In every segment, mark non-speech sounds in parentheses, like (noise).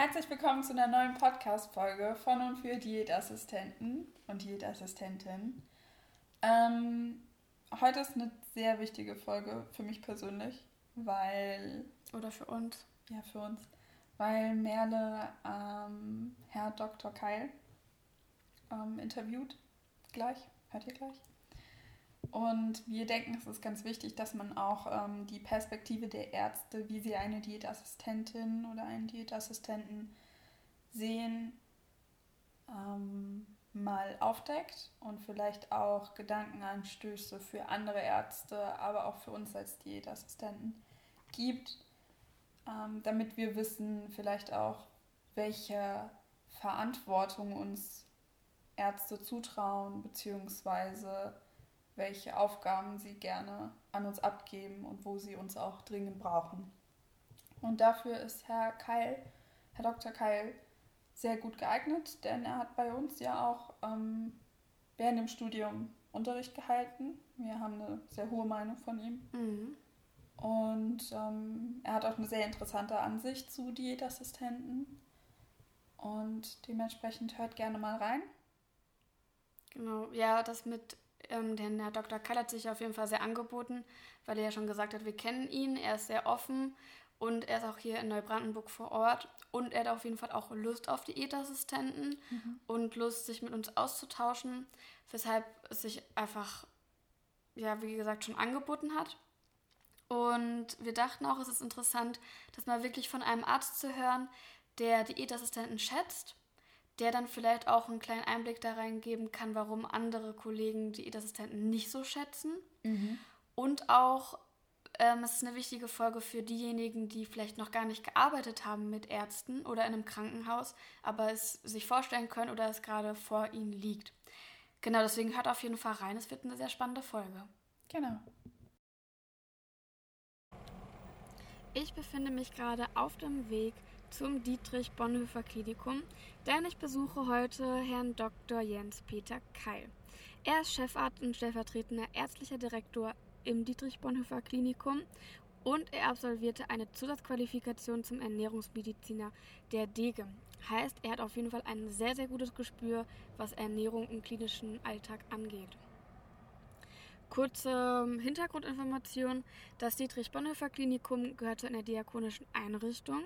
Herzlich willkommen zu einer neuen Podcast-Folge von und für Diätassistenten und Diätassistentinnen. Ähm, heute ist eine sehr wichtige Folge für mich persönlich, weil. Oder für uns. Ja, für uns. Weil Merle ähm, Herr Dr. Keil ähm, interviewt. Gleich. Hört ihr gleich? Und wir denken, es ist ganz wichtig, dass man auch ähm, die Perspektive der Ärzte, wie sie eine Diätassistentin oder einen Diätassistenten sehen, ähm, mal aufdeckt und vielleicht auch Gedankenanstöße für andere Ärzte, aber auch für uns als Diätassistenten gibt, ähm, damit wir wissen vielleicht auch, welche Verantwortung uns Ärzte zutrauen, beziehungsweise welche Aufgaben sie gerne an uns abgeben und wo sie uns auch dringend brauchen. Und dafür ist Herr Keil, Herr Dr. Keil, sehr gut geeignet, denn er hat bei uns ja auch ähm, während dem Studium Unterricht gehalten. Wir haben eine sehr hohe Meinung von ihm. Mhm. Und ähm, er hat auch eine sehr interessante Ansicht zu Diätassistenten. Und dementsprechend hört gerne mal rein. Genau, ja, das mit ähm, denn Herr Dr. Kall hat sich auf jeden Fall sehr angeboten, weil er ja schon gesagt hat, wir kennen ihn, er ist sehr offen und er ist auch hier in Neubrandenburg vor Ort und er hat auf jeden Fall auch Lust auf Diätassistenten mhm. und Lust, sich mit uns auszutauschen, weshalb es sich einfach, ja, wie gesagt, schon angeboten hat. Und wir dachten auch, es ist interessant, das mal wirklich von einem Arzt zu hören, der Diätassistenten schätzt der dann vielleicht auch einen kleinen Einblick da reingeben kann, warum andere Kollegen die Diätassistenten nicht so schätzen. Mhm. Und auch, ähm, es ist eine wichtige Folge für diejenigen, die vielleicht noch gar nicht gearbeitet haben mit Ärzten oder in einem Krankenhaus, aber es sich vorstellen können oder es gerade vor ihnen liegt. Genau, deswegen hört auf jeden Fall rein. Es wird eine sehr spannende Folge. Genau. Ich befinde mich gerade auf dem Weg zum Dietrich Bonhoeffer Klinikum, denn ich besuche heute Herrn Dr. Jens Peter Keil. Er ist Chefarzt und stellvertretender ärztlicher Direktor im Dietrich Bonhoeffer Klinikum und er absolvierte eine Zusatzqualifikation zum Ernährungsmediziner der DEGE. Heißt, er hat auf jeden Fall ein sehr, sehr gutes Gespür, was Ernährung im klinischen Alltag angeht. Kurze ähm, Hintergrundinformation: Das Dietrich Bonhoeffer Klinikum gehört zu einer diakonischen Einrichtung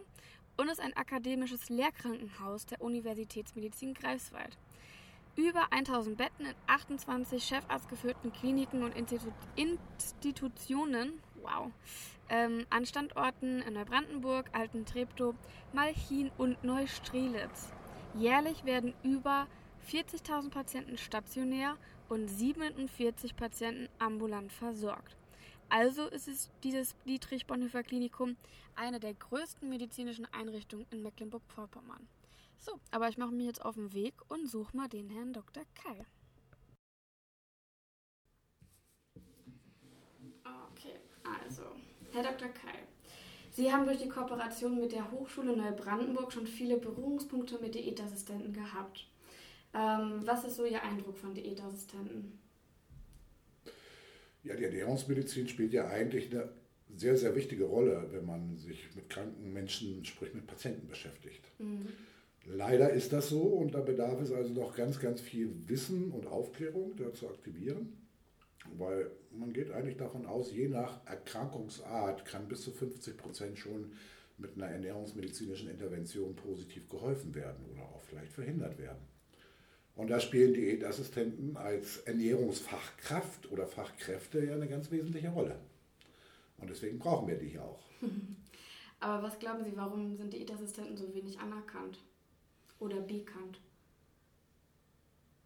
und ist ein akademisches Lehrkrankenhaus der Universitätsmedizin Greifswald. Über 1000 Betten in 28 chefarztgeführten Kliniken und Institu Institutionen wow, ähm, an Standorten in Neubrandenburg, Alten-Treptow, Malchin und Neustrelitz. Jährlich werden über 40.000 Patienten stationär und 47 Patienten ambulant versorgt. Also ist es dieses Dietrich Bonhoeffer Klinikum eine der größten medizinischen Einrichtungen in Mecklenburg-Vorpommern. So, aber ich mache mich jetzt auf den Weg und suche mal den Herrn Dr. Keil. Okay, also, Herr Dr. Keil. Sie haben durch die Kooperation mit der Hochschule Neubrandenburg schon viele Berührungspunkte mit Diätassistenten gehabt. Ähm, was ist so Ihr Eindruck von Diätassistenten? Ja, die Ernährungsmedizin spielt ja eigentlich eine sehr, sehr wichtige Rolle, wenn man sich mit kranken Menschen, sprich mit Patienten beschäftigt. Mhm. Leider ist das so und da bedarf es also noch ganz, ganz viel Wissen und Aufklärung da zu aktivieren, weil man geht eigentlich davon aus, je nach Erkrankungsart kann bis zu 50 Prozent schon mit einer ernährungsmedizinischen Intervention positiv geholfen werden oder auch vielleicht verhindert werden. Und da spielen Diätassistenten als Ernährungsfachkraft oder Fachkräfte ja eine ganz wesentliche Rolle. Und deswegen brauchen wir die hier auch. (laughs) Aber was glauben Sie, warum sind Diätassistenten so wenig anerkannt oder bekannt?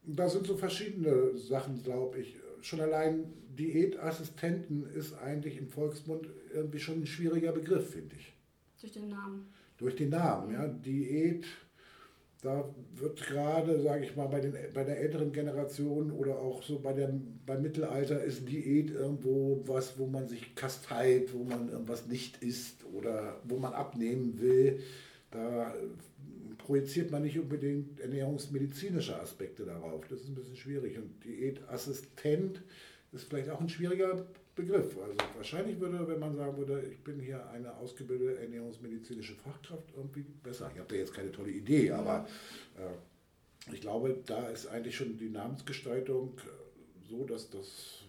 Da sind so verschiedene Sachen, glaube ich. Schon allein Diätassistenten ist eigentlich im Volksmund irgendwie schon ein schwieriger Begriff, finde ich. Durch den Namen. Durch den Namen, ja. Diät da wird gerade, sage ich mal, bei, den, bei der älteren Generation oder auch so bei dem, beim Mittelalter ist Diät irgendwo was, wo man sich kasteit, wo man irgendwas nicht isst oder wo man abnehmen will. Da projiziert man nicht unbedingt ernährungsmedizinische Aspekte darauf. Das ist ein bisschen schwierig. Und Diätassistent ist vielleicht auch ein schwieriger Begriff. Also wahrscheinlich würde, wenn man sagen würde, ich bin hier eine ausgebildete ernährungsmedizinische Fachkraft, irgendwie besser. Ich habe da jetzt keine tolle Idee, aber äh, ich glaube, da ist eigentlich schon die Namensgestaltung äh, so, dass das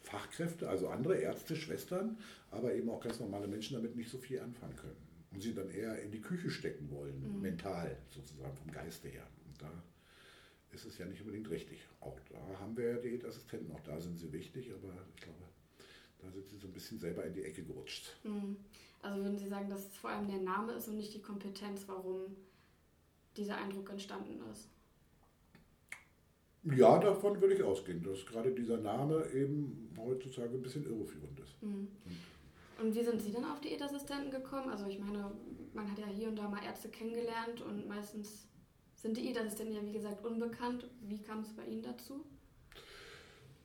Fachkräfte, also andere Ärzte, Schwestern, aber eben auch ganz normale Menschen damit nicht so viel anfangen können. Und sie dann eher in die Küche stecken wollen, mhm. mental sozusagen, vom Geiste her. Und da ist es ja nicht unbedingt richtig. Auch da haben wir ja Diätassistenten, auch da sind sie wichtig, aber ich glaube, da sind sie so ein bisschen selber in die Ecke gerutscht. Mhm. Also würden Sie sagen, dass es vor allem der Name ist und nicht die Kompetenz, warum dieser Eindruck entstanden ist? Ja, davon würde ich ausgehen, dass gerade dieser Name eben heutzutage ein bisschen irreführend ist. Mhm. Und wie sind Sie denn auf Diätassistenten gekommen? Also ich meine, man hat ja hier und da mal Ärzte kennengelernt und meistens sind Diätassistenten ja wie gesagt unbekannt. Wie kam es bei Ihnen dazu?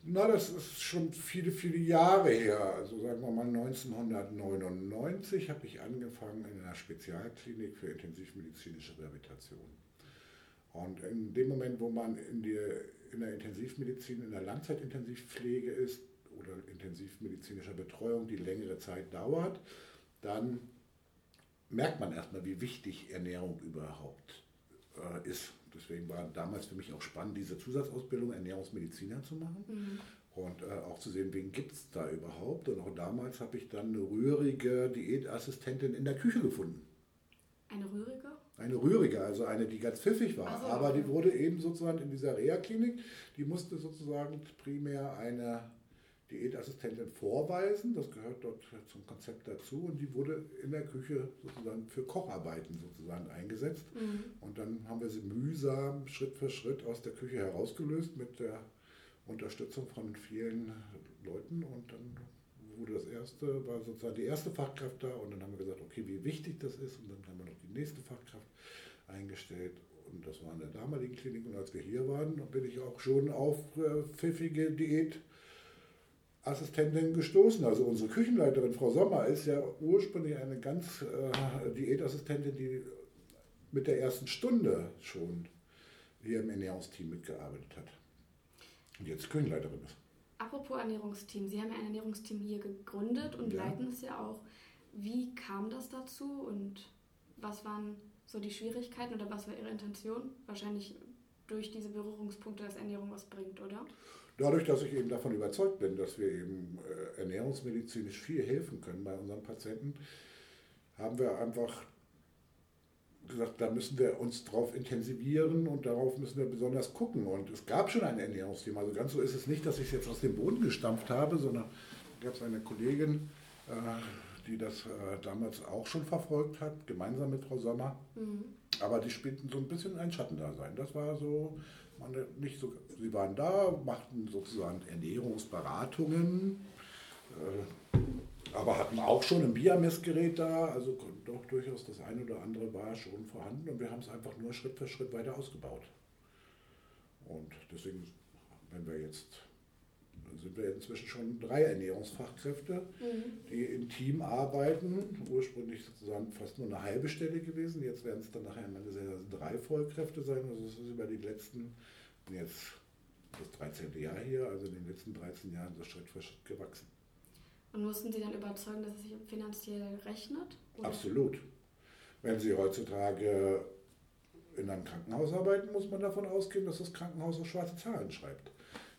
Na, das ist schon viele, viele Jahre her. Also sagen wir mal 1999 habe ich angefangen in einer Spezialklinik für intensivmedizinische Rehabilitation. Und in dem Moment, wo man in, die, in der Intensivmedizin, in der Langzeitintensivpflege ist oder intensivmedizinischer Betreuung, die längere Zeit dauert, dann merkt man erstmal, wie wichtig Ernährung überhaupt äh, ist. Deswegen war damals für mich auch spannend, diese Zusatzausbildung Ernährungsmediziner zu machen. Mhm. Und äh, auch zu sehen, wen gibt es da überhaupt. Und auch damals habe ich dann eine rührige Diätassistentin in der Küche gefunden. Eine rührige? Eine rührige, also eine, die ganz pfiffig war. So, Aber okay. die wurde eben sozusagen in dieser Reha-Klinik, die musste sozusagen primär eine Diätassistentin vorweisen. Das gehört dort zum Konzept dazu. Und die wurde in der Küche sozusagen für Kocharbeiten sozusagen eingesetzt. Mhm. Und dann haben wir sie mühsam Schritt für Schritt aus der Küche herausgelöst mit der Unterstützung von vielen Leuten. Und dann wurde das erste, war sozusagen die erste Fachkraft da und dann haben wir gesagt, okay, wie wichtig das ist und dann haben wir noch die nächste Fachkraft eingestellt und das war in der damaligen Klinik und als wir hier waren, bin ich auch schon auf äh, pfiffige Diätassistentin gestoßen. Also unsere Küchenleiterin Frau Sommer ist ja ursprünglich eine ganz äh, Diätassistentin, die mit der ersten Stunde schon hier im Ernährungsteam mitgearbeitet hat und jetzt Küchenleiterin ist. Apropos Ernährungsteam, Sie haben ja ein Ernährungsteam hier gegründet und ja. leiten es ja auch. Wie kam das dazu und was waren so die Schwierigkeiten oder was war Ihre Intention? Wahrscheinlich durch diese Berührungspunkte, dass Ernährung was bringt, oder? Dadurch, dass ich eben davon überzeugt bin, dass wir eben äh, ernährungsmedizinisch viel helfen können bei unseren Patienten, haben wir einfach gesagt, da müssen wir uns drauf intensivieren und darauf müssen wir besonders gucken. Und es gab schon ein Ernährungsthema. Also ganz so ist es nicht, dass ich es jetzt aus dem Boden gestampft habe, sondern gab es eine Kollegin, äh, die das äh, damals auch schon verfolgt hat, gemeinsam mit Frau Sommer. Mhm. Aber die spielten so ein bisschen ein Schattendasein. Das war so, nicht so, sie waren da, machten sozusagen Ernährungsberatungen. Äh, aber hatten auch schon ein Biamessgerät da, also doch durchaus das eine oder andere war schon vorhanden und wir haben es einfach nur Schritt für Schritt weiter ausgebaut. Und deswegen, wenn wir jetzt, sind wir inzwischen schon drei Ernährungsfachkräfte, mhm. die im Team arbeiten. Ursprünglich sozusagen fast nur eine halbe Stelle gewesen, jetzt werden es dann nachher am Ende drei Vollkräfte sein. Also es ist über die letzten, jetzt das 13. Jahr hier, also in den letzten 13 Jahren so Schritt für Schritt gewachsen. Und mussten Sie dann überzeugen, dass es sich finanziell rechnet? Oder? Absolut. Wenn Sie heutzutage in einem Krankenhaus arbeiten, muss man davon ausgehen, dass das Krankenhaus auch schwarze Zahlen schreibt.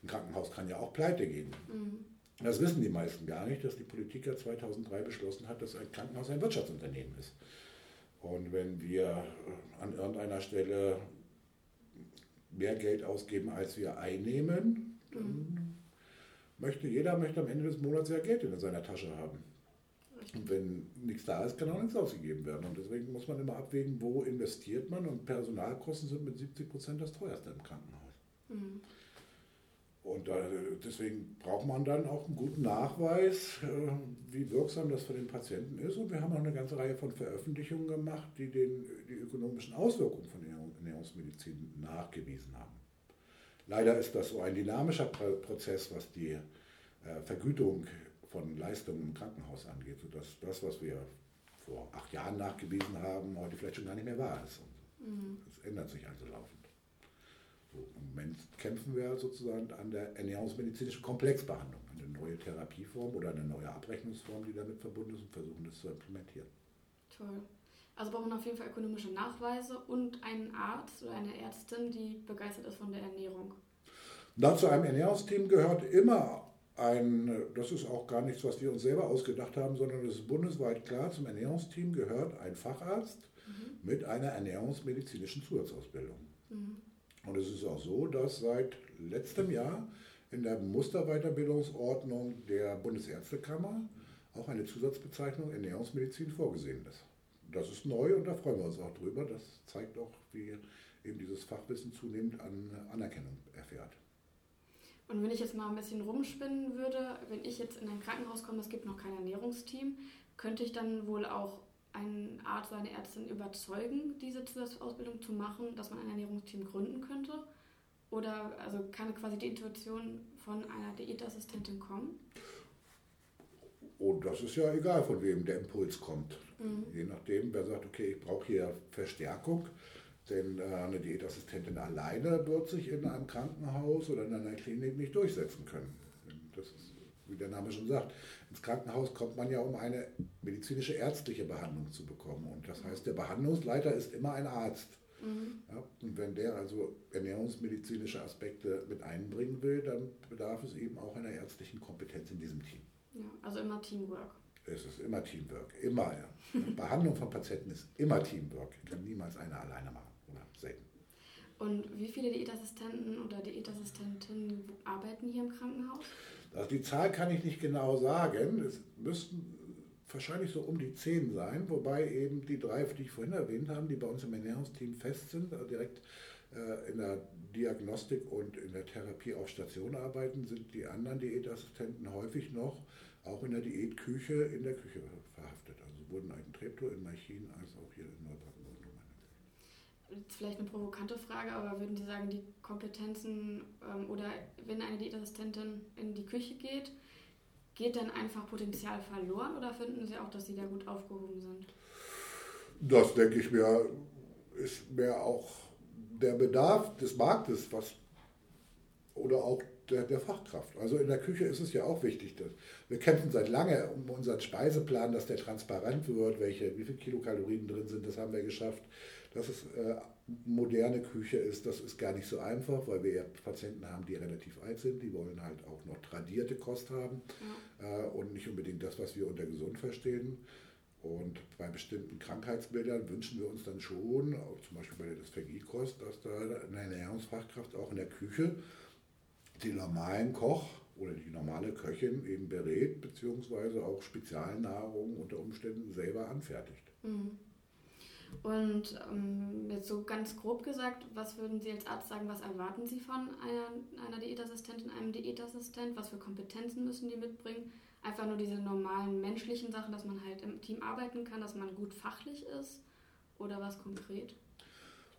Ein Krankenhaus kann ja auch pleite gehen. Mhm. Das wissen die meisten gar nicht, dass die Politik ja 2003 beschlossen hat, dass ein Krankenhaus ein Wirtschaftsunternehmen ist. Und wenn wir an irgendeiner Stelle mehr Geld ausgeben, als wir einnehmen, dann mhm möchte, jeder möchte am Ende des Monats ja Geld in seiner Tasche haben. Und wenn nichts da ist, kann auch nichts ausgegeben werden. Und deswegen muss man immer abwägen, wo investiert man. Und Personalkosten sind mit 70 Prozent das teuerste im Krankenhaus. Mhm. Und deswegen braucht man dann auch einen guten Nachweis, äh, wie wirksam das für den Patienten ist. Und wir haben auch eine ganze Reihe von Veröffentlichungen gemacht, die den, die ökonomischen Auswirkungen von Ernährungsmedizin nachgewiesen haben. Leider ist das so ein dynamischer Prozess, was die äh, Vergütung von Leistungen im Krankenhaus angeht, sodass das, was wir vor acht Jahren nachgewiesen haben, heute vielleicht schon gar nicht mehr wahr ist. Es mhm. ändert sich also laufend. So, Im Moment kämpfen wir sozusagen an der ernährungsmedizinischen Komplexbehandlung, eine neue Therapieform oder eine neue Abrechnungsform, die damit verbunden ist und versuchen das zu implementieren. Toll. Also braucht man auf jeden Fall ökonomische Nachweise und einen Arzt oder eine Ärztin, die begeistert ist von der Ernährung. Na, zu einem Ernährungsteam gehört immer ein, das ist auch gar nichts, was wir uns selber ausgedacht haben, sondern es ist bundesweit klar, zum Ernährungsteam gehört ein Facharzt mhm. mit einer ernährungsmedizinischen Zusatzausbildung. Mhm. Und es ist auch so, dass seit letztem Jahr in der Musterweiterbildungsordnung der Bundesärztekammer auch eine Zusatzbezeichnung Ernährungsmedizin vorgesehen ist. Das ist neu und da freuen wir uns auch drüber. Das zeigt auch, wie eben dieses Fachwissen zunehmend an Anerkennung erfährt. Und wenn ich jetzt mal ein bisschen rumspinnen würde, wenn ich jetzt in ein Krankenhaus komme, es gibt noch kein Ernährungsteam, könnte ich dann wohl auch einen Arzt oder eine Ärztin überzeugen, diese Zusatzausbildung zu machen, dass man ein Ernährungsteam gründen könnte? Oder also kann quasi die Intuition von einer Diätassistentin kommen? Und das ist ja egal, von wem der Impuls kommt. Mhm. Je nachdem, wer sagt, okay, ich brauche hier Verstärkung, denn äh, eine Diätassistentin alleine wird sich in einem Krankenhaus oder in einer Klinik nicht durchsetzen können. Das ist, wie der Name schon sagt, ins Krankenhaus kommt man ja, um eine medizinische ärztliche Behandlung zu bekommen. Und das heißt, der Behandlungsleiter ist immer ein Arzt. Mhm. Ja, und wenn der also ernährungsmedizinische Aspekte mit einbringen will, dann bedarf es eben auch einer ärztlichen Kompetenz in diesem Team. Ja, also immer Teamwork. Es ist immer Teamwork, immer. Ja. (laughs) Behandlung von Patienten ist immer Teamwork. Kann niemals einer alleine machen oder selten. Und wie viele Diätassistenten oder Diätassistentinnen arbeiten hier im Krankenhaus? Also die Zahl kann ich nicht genau sagen. Es müssten wahrscheinlich so um die zehn sein, wobei eben die drei, die ich vorhin erwähnt habe, die bei uns im Ernährungsteam fest sind, also direkt äh, in der Diagnostik und in der Therapie auf Station arbeiten, sind die anderen Diätassistenten häufig noch auch in der Diätküche in der Küche verhaftet. Also wurden ein Treptow in Marchin als auch hier in Neubrandenburg. Vielleicht eine provokante Frage, aber würden Sie sagen, die Kompetenzen ähm, oder wenn eine Diätassistentin in die Küche geht, geht dann einfach Potenzial verloren oder finden Sie auch, dass Sie da gut aufgehoben sind? Das denke ich mir, ist mir auch der Bedarf des Marktes, was oder auch der, der, Fachkraft. Also in der Küche ist es ja auch wichtig, dass wir kämpfen seit lange um unseren Speiseplan, dass der transparent wird, welche, wie viele Kilokalorien drin sind, das haben wir geschafft. Dass es äh, moderne Küche ist, das ist gar nicht so einfach, weil wir ja Patienten haben, die relativ alt sind, die wollen halt auch noch tradierte Kost haben ja. äh, und nicht unbedingt das, was wir unter gesund verstehen. Und bei bestimmten Krankheitsbildern wünschen wir uns dann schon, zum Beispiel bei der Dysphagie-Kost, dass da eine Ernährungsfachkraft auch in der Küche den normalen Koch oder die normale Köchin eben berät, beziehungsweise auch Spezialnahrung unter Umständen selber anfertigt. Mhm. Und ähm, jetzt so ganz grob gesagt, was würden Sie als Arzt sagen, was erwarten Sie von einer, einer Diätassistentin, einem Diätassistent? Was für Kompetenzen müssen die mitbringen? Einfach nur diese normalen menschlichen Sachen, dass man halt im Team arbeiten kann, dass man gut fachlich ist? Oder was konkret?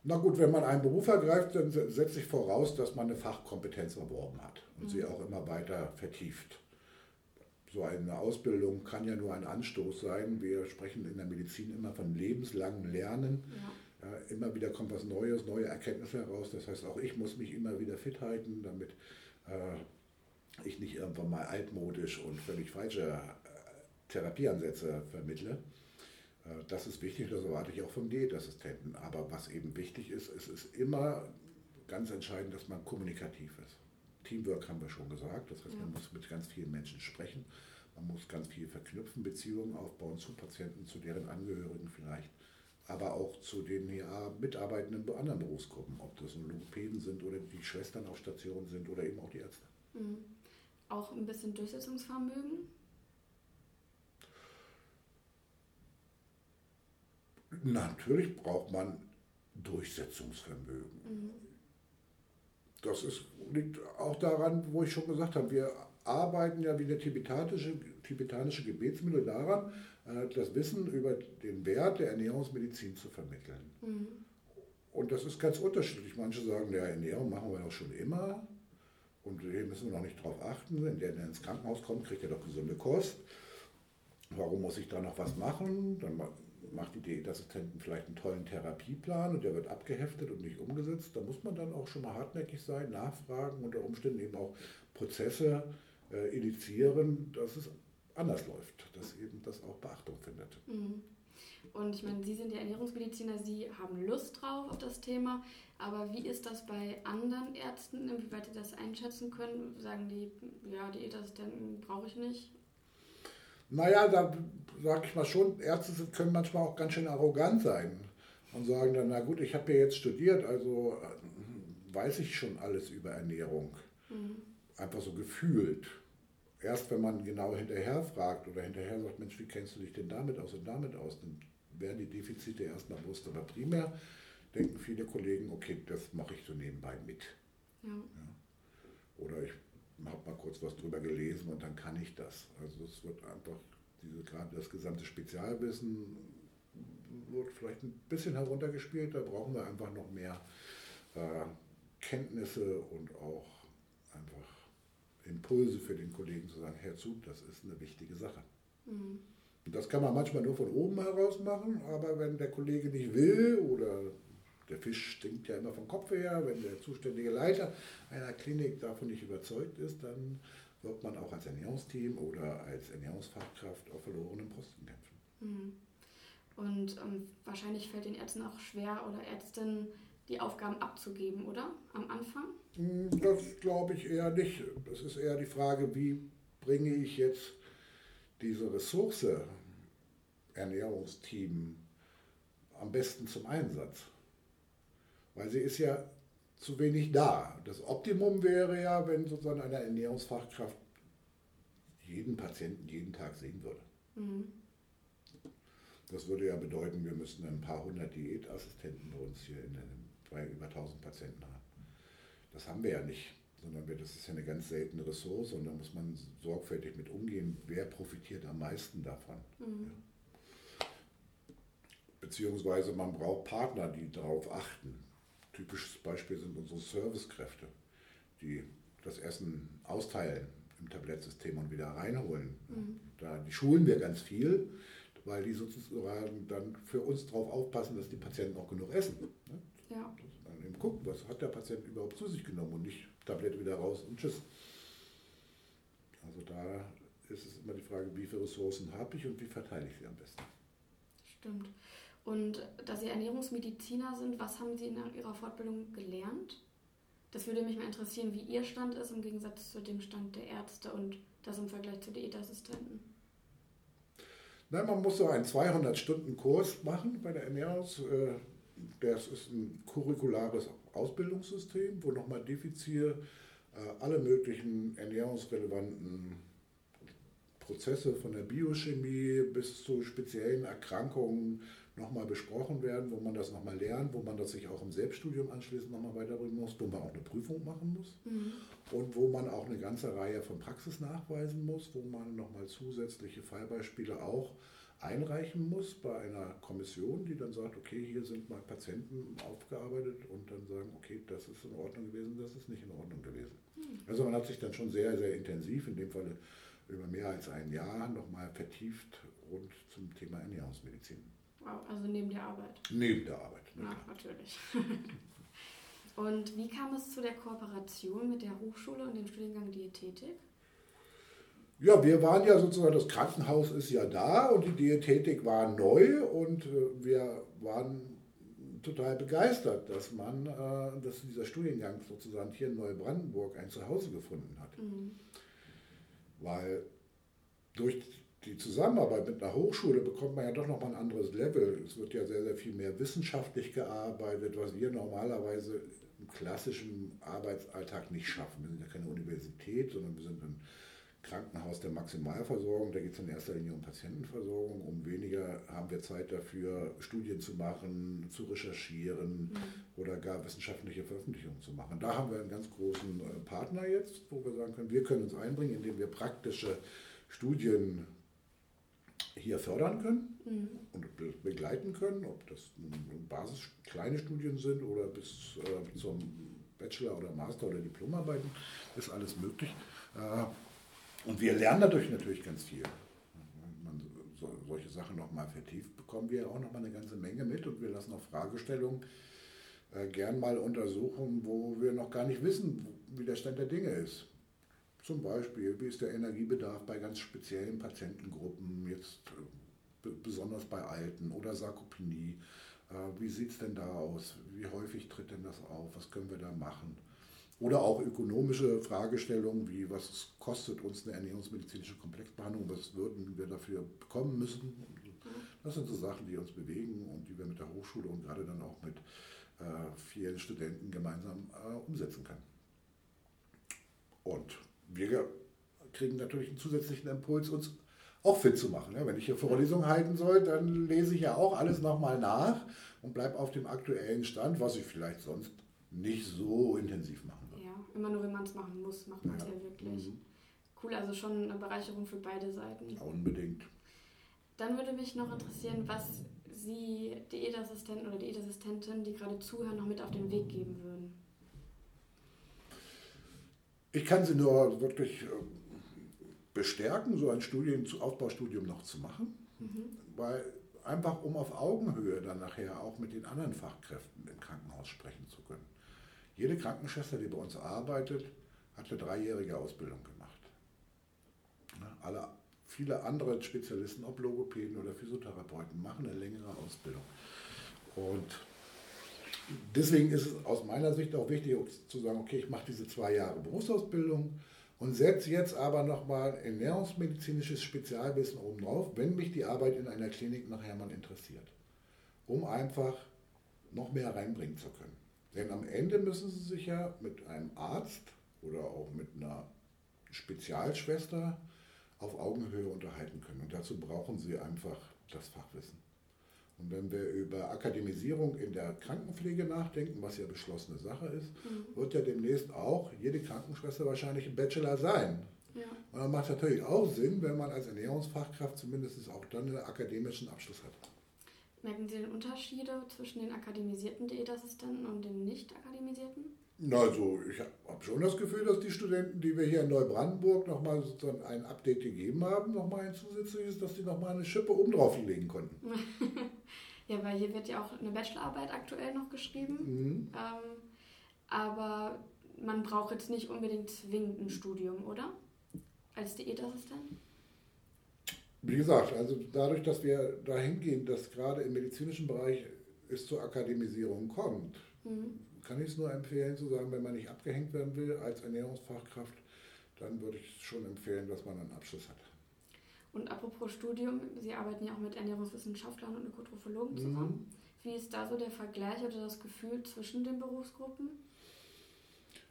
Na gut, wenn man einen Beruf ergreift, dann setzt sich voraus, dass man eine Fachkompetenz erworben hat und mhm. sie auch immer weiter vertieft. So eine Ausbildung kann ja nur ein Anstoß sein. Wir sprechen in der Medizin immer von lebenslangem Lernen. Ja. Ja, immer wieder kommt was Neues, neue Erkenntnisse heraus. Das heißt, auch ich muss mich immer wieder fit halten, damit äh, ich nicht irgendwann mal altmodisch und völlig falsche äh, Therapieansätze vermittle. Äh, das ist wichtig, das erwarte ich auch vom Diätassistenten. Aber was eben wichtig ist, es ist immer ganz entscheidend, dass man kommunikativ ist. Teamwork haben wir schon gesagt, das heißt, ja. man muss mit ganz vielen Menschen sprechen, man muss ganz viel verknüpfen, Beziehungen aufbauen zu Patienten, zu deren Angehörigen vielleicht, aber auch zu den ja, Mitarbeitenden anderen Berufsgruppen, ob das Logopäden sind oder die Schwestern auf Stationen sind oder eben auch die Ärzte. Mhm. Auch ein bisschen Durchsetzungsvermögen? Natürlich braucht man Durchsetzungsvermögen. Mhm. Das ist, liegt auch daran, wo ich schon gesagt habe, wir arbeiten ja wie der tibetanische, tibetanische Gebetsmittel daran, äh, das Wissen über den Wert der Ernährungsmedizin zu vermitteln. Mhm. Und das ist ganz unterschiedlich. Manche sagen, ja, Ernährung machen wir doch schon immer und hier müssen wir noch nicht drauf achten. Wenn der ins Krankenhaus kommt, kriegt er doch gesunde Kost. Warum muss ich da noch was machen? Dann macht die Diätassistenten vielleicht einen tollen Therapieplan und der wird abgeheftet und nicht umgesetzt. Da muss man dann auch schon mal hartnäckig sein, nachfragen, unter Umständen eben auch Prozesse äh, initiieren, dass es anders läuft, dass eben das auch Beachtung findet. Mhm. Und ich meine, Sie sind ja Ernährungsmediziner, Sie haben Lust drauf auf das Thema, aber wie ist das bei anderen Ärzten, inwieweit Sie das einschätzen können? Sagen die, ja, Diätassistenten brauche ich nicht? Naja, da sage ich mal schon, Ärzte können manchmal auch ganz schön arrogant sein und sagen dann, na gut, ich habe ja jetzt studiert, also äh, weiß ich schon alles über Ernährung. Mhm. Einfach so gefühlt. Erst wenn man genau hinterher fragt oder hinterher sagt, Mensch, wie kennst du dich denn damit aus und damit aus, dann werden die Defizite erstmal bewusst. Aber primär denken viele Kollegen, okay, das mache ich so nebenbei mit. Ja. Ja. Oder ich habe mal kurz was drüber gelesen und dann kann ich das. Also es wird einfach, diese, gerade das gesamte Spezialwissen wird vielleicht ein bisschen heruntergespielt. Da brauchen wir einfach noch mehr äh, Kenntnisse und auch einfach Impulse für den Kollegen zu sagen, Herr Zug, das ist eine wichtige Sache. Mhm. Das kann man manchmal nur von oben heraus machen, aber wenn der Kollege nicht will oder der Fisch stinkt ja immer vom Kopf her, wenn der zuständige Leiter einer Klinik davon nicht überzeugt ist, dann wird man auch als Ernährungsteam oder als Ernährungsfachkraft auf verlorenen Posten kämpfen. Mhm. Und ähm, wahrscheinlich fällt den Ärzten auch schwer oder Ärztinnen die Aufgaben abzugeben, oder? Am Anfang? Hm, das glaube ich eher nicht. Das ist eher die Frage, wie bringe ich jetzt diese Ressource Ernährungsteam am besten zum Einsatz. Weil sie ist ja zu wenig da. Das Optimum wäre ja, wenn sozusagen eine Ernährungsfachkraft jeden Patienten jeden Tag sehen würde. Mhm. Das würde ja bedeuten, wir müssten ein paar hundert Diätassistenten bei uns hier in den, bei über 1000 Patienten haben. Das haben wir ja nicht sondern das ist ja eine ganz seltene Ressource und da muss man sorgfältig mit umgehen, wer profitiert am meisten davon. Mhm. Ja. Beziehungsweise man braucht Partner, die darauf achten. Typisches Beispiel sind unsere Servicekräfte, die das Essen austeilen im Tablettsystem und wieder reinholen. Mhm. Da, die schulen wir ganz viel, weil die sozusagen dann für uns darauf aufpassen, dass die Patienten auch genug essen. Ne? Ja. Dann eben gucken, was hat der Patient überhaupt zu sich genommen und nicht Tablett wieder raus und tschüss. Also da ist es immer die Frage, wie viele Ressourcen habe ich und wie verteile ich sie am besten. Stimmt. Und da Sie Ernährungsmediziner sind, was haben Sie in Ihrer Fortbildung gelernt? Das würde mich mal interessieren, wie Ihr Stand ist im Gegensatz zu dem Stand der Ärzte und das im Vergleich zu Diätassistenten. Nein, man muss so einen 200-Stunden-Kurs machen bei der Ernährungs- äh, das ist ein curriculares Ausbildungssystem, wo nochmal diffizil äh, alle möglichen ernährungsrelevanten Prozesse von der Biochemie bis zu speziellen Erkrankungen nochmal besprochen werden, wo man das nochmal lernt, wo man das sich auch im Selbststudium anschließend nochmal weiterbringen muss, wo man auch eine Prüfung machen muss mhm. und wo man auch eine ganze Reihe von Praxis nachweisen muss, wo man nochmal zusätzliche Fallbeispiele auch einreichen muss bei einer Kommission, die dann sagt, okay, hier sind mal Patienten aufgearbeitet und dann sagen, okay, das ist in Ordnung gewesen, das ist nicht in Ordnung gewesen. Hm. Also man hat sich dann schon sehr, sehr intensiv, in dem Fall über mehr als ein Jahr, nochmal vertieft rund zum Thema Ernährungsmedizin. Also neben der Arbeit? Neben der Arbeit. Ne, ja, natürlich. (laughs) und wie kam es zu der Kooperation mit der Hochschule und dem Studiengang Diätetik? Ja, wir waren ja sozusagen, das Krankenhaus ist ja da und die Diätetik war neu und äh, wir waren total begeistert, dass man, äh, dass dieser Studiengang sozusagen hier in Neubrandenburg ein Zuhause gefunden hat. Mhm. Weil durch die Zusammenarbeit mit einer Hochschule bekommt man ja doch nochmal ein anderes Level. Es wird ja sehr, sehr viel mehr wissenschaftlich gearbeitet, was wir normalerweise im klassischen Arbeitsalltag nicht schaffen. Wir sind ja keine Universität, sondern wir sind ein Krankenhaus der Maximalversorgung, da geht es in erster Linie um Patientenversorgung. Um weniger haben wir Zeit dafür, Studien zu machen, zu recherchieren mhm. oder gar wissenschaftliche Veröffentlichungen zu machen. Da haben wir einen ganz großen äh, Partner jetzt, wo wir sagen können, wir können uns einbringen, indem wir praktische Studien hier fördern können mhm. und begleiten können, ob das Basis kleine Studien sind oder bis äh, zum Bachelor oder Master oder Diplomarbeiten, ist alles möglich. Äh, und wir lernen dadurch natürlich ganz viel. Man so, solche Sachen nochmal vertieft, bekommen wir auch nochmal eine ganze Menge mit und wir lassen auch Fragestellungen äh, gern mal untersuchen, wo wir noch gar nicht wissen, wie der Stand der Dinge ist. Zum Beispiel, wie ist der Energiebedarf bei ganz speziellen Patientengruppen, jetzt äh, besonders bei Alten oder Sarkopenie. Äh, wie sieht es denn da aus? Wie häufig tritt denn das auf? Was können wir da machen? Oder auch ökonomische Fragestellungen wie, was kostet uns eine ernährungsmedizinische Komplexbehandlung, was würden wir dafür bekommen müssen. Das sind so Sachen, die uns bewegen und die wir mit der Hochschule und gerade dann auch mit äh, vielen Studenten gemeinsam umsetzen können. Und wir kriegen natürlich einen zusätzlichen Impuls, uns auch fit zu machen. Wenn ich hier Vorlesungen halten soll, dann lese ich ja auch alles nochmal nach und bleibe auf dem aktuellen Stand, was ich vielleicht sonst nicht so intensiv machen würde. Ja, immer nur wenn man es machen muss, macht man es ja. ja. wirklich. Mhm. Cool, also schon eine Bereicherung für beide Seiten. Unbedingt. Dann würde mich noch interessieren, was Sie Diätassistenten oder Diätassistentin, die gerade zuhören, noch mit auf den Weg geben würden. Ich kann Sie nur wirklich ähm, bestärken, so ein Studien, Aufbaustudium noch zu machen, mhm. weil einfach um auf Augenhöhe dann nachher auch mit den anderen Fachkräften im Krankenhaus sprechen zu können. Jede Krankenschwester, die bei uns arbeitet, hat eine dreijährige Ausbildung gemacht. Alle, viele andere Spezialisten, ob Logopäden oder Physiotherapeuten, machen eine längere Ausbildung. Und deswegen ist es aus meiner Sicht auch wichtig zu sagen, okay, ich mache diese zwei Jahre Berufsausbildung und setze jetzt aber nochmal ernährungsmedizinisches Spezialwissen oben drauf, wenn mich die Arbeit in einer Klinik nachher mal interessiert, um einfach noch mehr reinbringen zu können. Denn am Ende müssen Sie sich ja mit einem Arzt oder auch mit einer Spezialschwester auf Augenhöhe unterhalten können. Und dazu brauchen Sie einfach das Fachwissen. Und wenn wir über Akademisierung in der Krankenpflege nachdenken, was ja beschlossene Sache ist, mhm. wird ja demnächst auch jede Krankenschwester wahrscheinlich ein Bachelor sein. Ja. Und dann macht es natürlich auch Sinn, wenn man als Ernährungsfachkraft zumindest auch dann einen akademischen Abschluss hat. Merken Sie den Unterschiede zwischen den akademisierten Diätassistenten und den nicht akademisierten? Also ich habe schon das Gefühl, dass die Studenten, die wir hier in Neubrandenburg nochmal sozusagen ein Update gegeben haben, nochmal ein zusätzliches, dass die nochmal eine Schippe oben drauf legen konnten. (laughs) ja, weil hier wird ja auch eine Bachelorarbeit aktuell noch geschrieben. Mhm. Ähm, aber man braucht jetzt nicht unbedingt zwingend ein Studium, oder? Als Diätassistent? Wie gesagt, also dadurch, dass wir dahin gehen, dass gerade im medizinischen Bereich es zur Akademisierung kommt, mhm kann ich es nur empfehlen zu sagen, wenn man nicht abgehängt werden will als Ernährungsfachkraft, dann würde ich schon empfehlen, dass man einen Abschluss hat. Und apropos Studium, Sie arbeiten ja auch mit Ernährungswissenschaftlern und Ökotrophologen zusammen. Mhm. Wie ist da so der Vergleich oder das Gefühl zwischen den Berufsgruppen?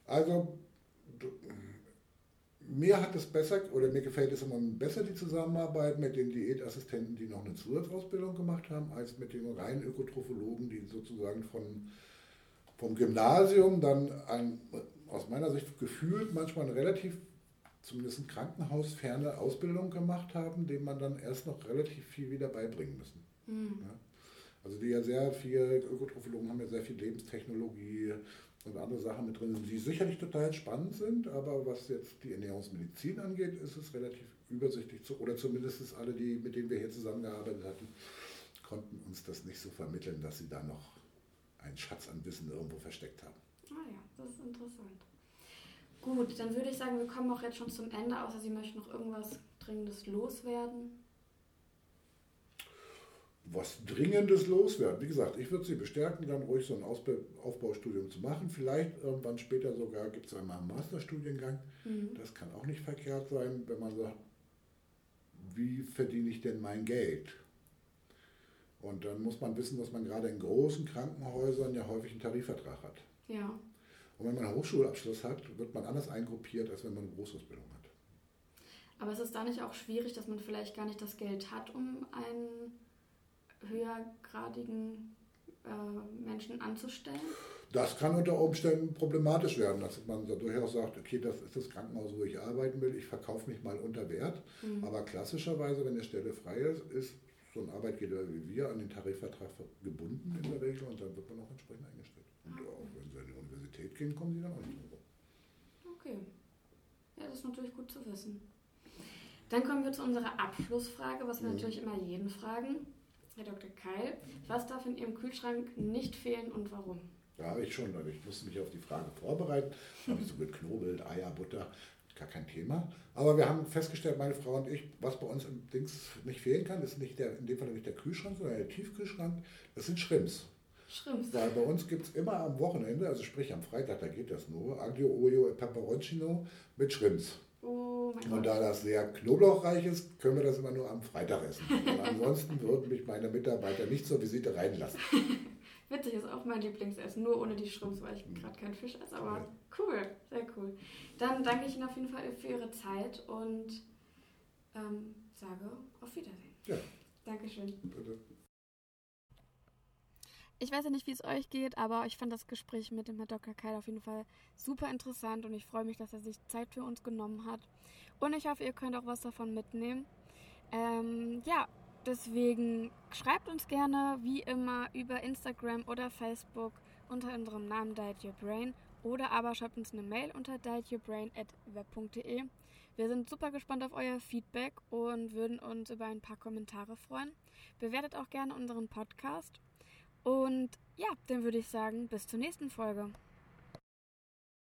Also, mir hat es besser oder mir gefällt es immer besser die Zusammenarbeit mit den Diätassistenten, die noch eine Zusatzausbildung gemacht haben, als mit den reinen Ökotrophologen, die sozusagen von vom Gymnasium dann ein, aus meiner Sicht gefühlt manchmal eine relativ, zumindest ein krankenhausferne Ausbildung gemacht haben, dem man dann erst noch relativ viel wieder beibringen müssen. Mhm. Ja? Also die ja sehr viel, Ökotrophologen haben ja sehr viel Lebenstechnologie und andere Sachen mit drin, die sicherlich total spannend sind, aber was jetzt die Ernährungsmedizin angeht, ist es relativ übersichtlich zu, oder zumindest alle, die, mit denen wir hier zusammengearbeitet hatten, konnten uns das nicht so vermitteln, dass sie da noch einen Schatz an Wissen irgendwo versteckt haben. Ah ja, das ist interessant. Gut, dann würde ich sagen, wir kommen auch jetzt schon zum Ende, außer Sie möchten noch irgendwas Dringendes loswerden. Was Dringendes loswerden. Wie gesagt, ich würde Sie bestärken, dann ruhig so ein Aufbaustudium zu machen. Vielleicht irgendwann später sogar gibt es einmal einen Masterstudiengang. Mhm. Das kann auch nicht verkehrt sein, wenn man sagt, wie verdiene ich denn mein Geld? Und dann muss man wissen, dass man gerade in großen Krankenhäusern ja häufig einen Tarifvertrag hat. Ja. Und wenn man einen Hochschulabschluss hat, wird man anders eingruppiert, als wenn man eine Berufsausbildung hat. Aber ist es da nicht auch schwierig, dass man vielleicht gar nicht das Geld hat, um einen höhergradigen äh, Menschen anzustellen? Das kann unter Umständen problematisch werden, dass man da durchaus sagt, okay, das ist das Krankenhaus, wo ich arbeiten will, ich verkaufe mich mal unter Wert. Mhm. Aber klassischerweise, wenn eine Stelle frei ist, ist so ein Arbeitgeber wie wir an den Tarifvertrag gebunden in der Regel und dann wird man auch entsprechend eingestellt. Und ah. auch wenn sie an die Universität gehen, kommen sie dann auch nicht drüber. Okay. Ja, das ist natürlich gut zu wissen. Dann kommen wir zu unserer Abschlussfrage, was wir Mhm. natürlich immer jeden fragen. Herr Dr. Keil, was darf in Ihrem Kühlschrank nicht fehlen und warum? Ja, ich schon. Ich musste mich auf die Frage vorbereiten. Habe ich so geknobelt, Eier, Butter, gar kein Thema. Aber wir haben festgestellt, meine Frau und ich, was bei uns im Dings nicht fehlen kann, ist nicht der, in dem Fall nicht der Kühlschrank, sondern der Tiefkühlschrank. Das sind Shrimps. Shrimps. Weil bei uns gibt es immer am Wochenende, also sprich am Freitag, da geht das nur, Aglio Olio e Peperoncino mit Shrimps. Oh mein Und da das sehr knoblauchreich ist, können wir das immer nur am Freitag essen. Und ansonsten würden mich meine Mitarbeiter nicht zur Visite reinlassen. (laughs) Witzig, ist auch mein Lieblingsessen, nur ohne die Shrimps, weil ich gerade keinen Fisch esse, aber cool, sehr cool. Dann danke ich Ihnen auf jeden Fall für Ihre Zeit und ähm, sage auf Wiedersehen. Ja, Dankeschön. bitte. Ich weiß ja nicht, wie es euch geht, aber ich fand das Gespräch mit dem Herrn Dr. Keil auf jeden Fall super interessant und ich freue mich, dass er sich Zeit für uns genommen hat. Und ich hoffe, ihr könnt auch was davon mitnehmen. Ähm, ja, deswegen schreibt uns gerne, wie immer, über Instagram oder Facebook unter unserem Namen Diet Your Brain oder aber schreibt uns eine Mail unter dietyourbrain.web.de. Wir sind super gespannt auf euer Feedback und würden uns über ein paar Kommentare freuen. Bewertet auch gerne unseren Podcast. Und ja, dann würde ich sagen, bis zur nächsten Folge.